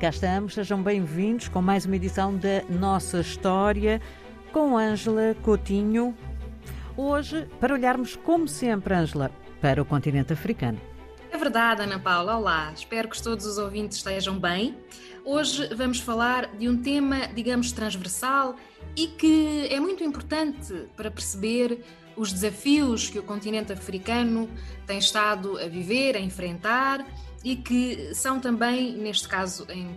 Cá estamos, sejam bem-vindos com mais uma edição da Nossa História com Ângela Coutinho. Hoje, para olharmos, como sempre, Ângela, para o continente africano. É verdade, Ana Paula. Olá, espero que todos os ouvintes estejam bem. Hoje vamos falar de um tema, digamos, transversal e que é muito importante para perceber os desafios que o continente africano tem estado a viver, a enfrentar e que são também, neste caso em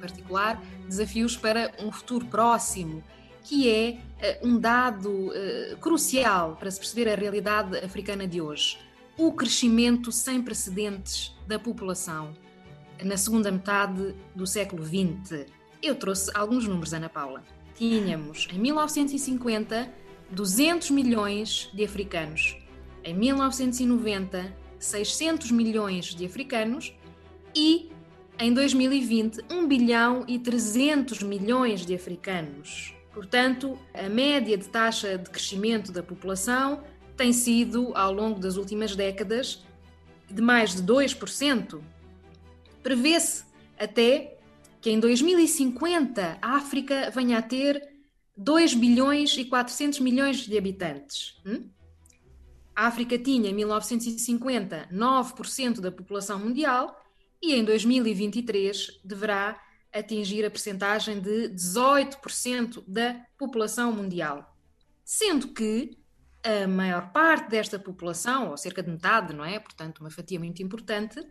particular, desafios para um futuro próximo, que é uh, um dado uh, crucial para se perceber a realidade africana de hoje: o crescimento sem precedentes da população na segunda metade do século XX. Eu trouxe alguns números, Ana Paula. Tínhamos, em 1950, 200 milhões de africanos. Em 1990, 600 milhões de africanos e em 2020 1 bilhão e 300 milhões de africanos. Portanto, a média de taxa de crescimento da população tem sido, ao longo das últimas décadas, de mais de 2%. Prevê-se até que em 2050 a África venha a ter 2 bilhões e 400 milhões de habitantes. Hum? A África tinha, em 1950, 9% da população mundial e em 2023 deverá atingir a percentagem de 18% da população mundial. Sendo que a maior parte desta população, ou cerca de metade, não é? Portanto, uma fatia muito importante,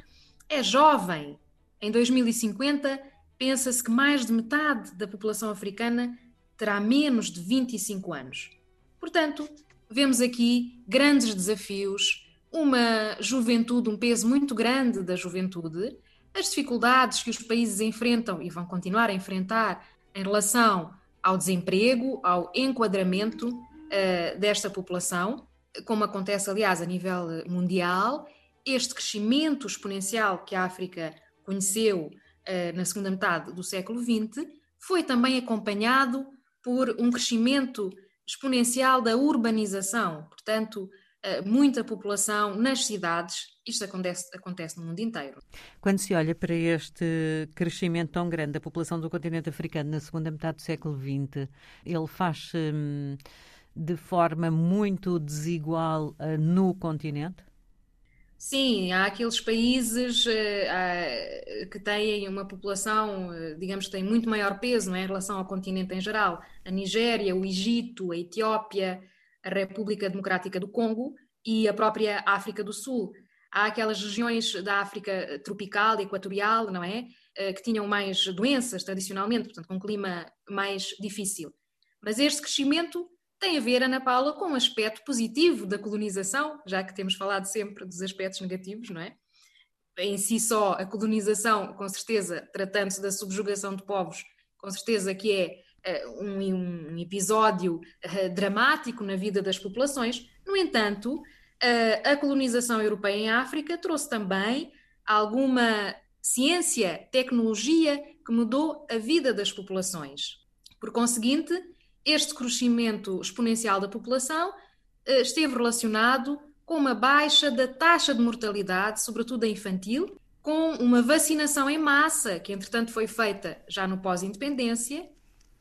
é jovem. Em 2050, pensa-se que mais de metade da população africana terá menos de 25 anos. Portanto, vemos aqui grandes desafios, uma juventude, um peso muito grande da juventude, as dificuldades que os países enfrentam e vão continuar a enfrentar em relação ao desemprego, ao enquadramento uh, desta população, como acontece, aliás, a nível mundial, este crescimento exponencial que a África conheceu na segunda metade do século XX foi também acompanhado por um crescimento exponencial da urbanização, portanto, eh, muita população nas cidades. Isto acontece, acontece no mundo inteiro. Quando se olha para este crescimento tão grande da população do continente africano na segunda metade do século XX, ele faz-se hum, de forma muito desigual uh, no continente? Sim, há aqueles países uh, que têm uma população, uh, digamos que tem muito maior peso é, em relação ao continente em geral. A Nigéria, o Egito, a Etiópia, a República Democrática do Congo e a própria África do Sul. Há aquelas regiões da África tropical equatorial, não é? Uh, que tinham mais doenças tradicionalmente, portanto, com um clima mais difícil. Mas este crescimento tem a ver, Ana Paula, com um aspecto positivo da colonização, já que temos falado sempre dos aspectos negativos, não é? Em si só, a colonização, com certeza, tratando-se da subjugação de povos, com certeza que é uh, um, um, episódio uh, dramático na vida das populações. No entanto, uh, a colonização europeia em África trouxe também alguma ciência, tecnologia que mudou a vida das populações. Por conseguinte, este crescimento exponencial da população eh, esteve relacionado com uma baixa da taxa de mortalidade, sobretudo a infantil, com uma vacinação em massa, que entretanto foi feita já no pós-independência,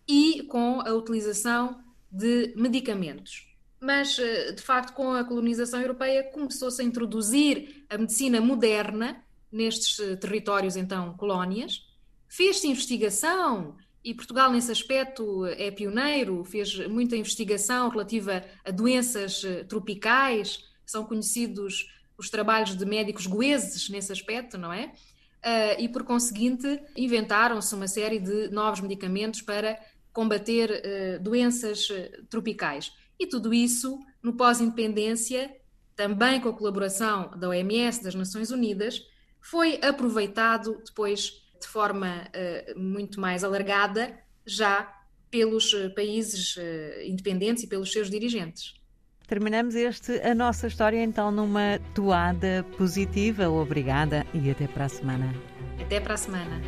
e com a utilização de medicamentos. Mas, eh, de facto, com a colonização europeia, começou-se a introduzir a medicina moderna nestes eh, territórios, então, colónias. Fez-se investigação e Portugal, nesse aspecto, é pioneiro, fez muita investigação relativa a doenças eh, tropicais, são conhecidos os trabalhos de médicos goeses nesse aspecto, não é? Uh, e, por conseguinte, inventaram-se uma série de novos medicamentos para combater uh, doenças tropicais. E tudo isso, no pós-independência, também com a colaboração da OMS, das Nações Unidas, foi aproveitado depois de forma uh, muito mais alargada já pelos eh, países uh, independentes e pelos seus dirigentes. Terminamos este a nossa história então numa toada positiva. Obrigada e até para a semana. Até para a semana.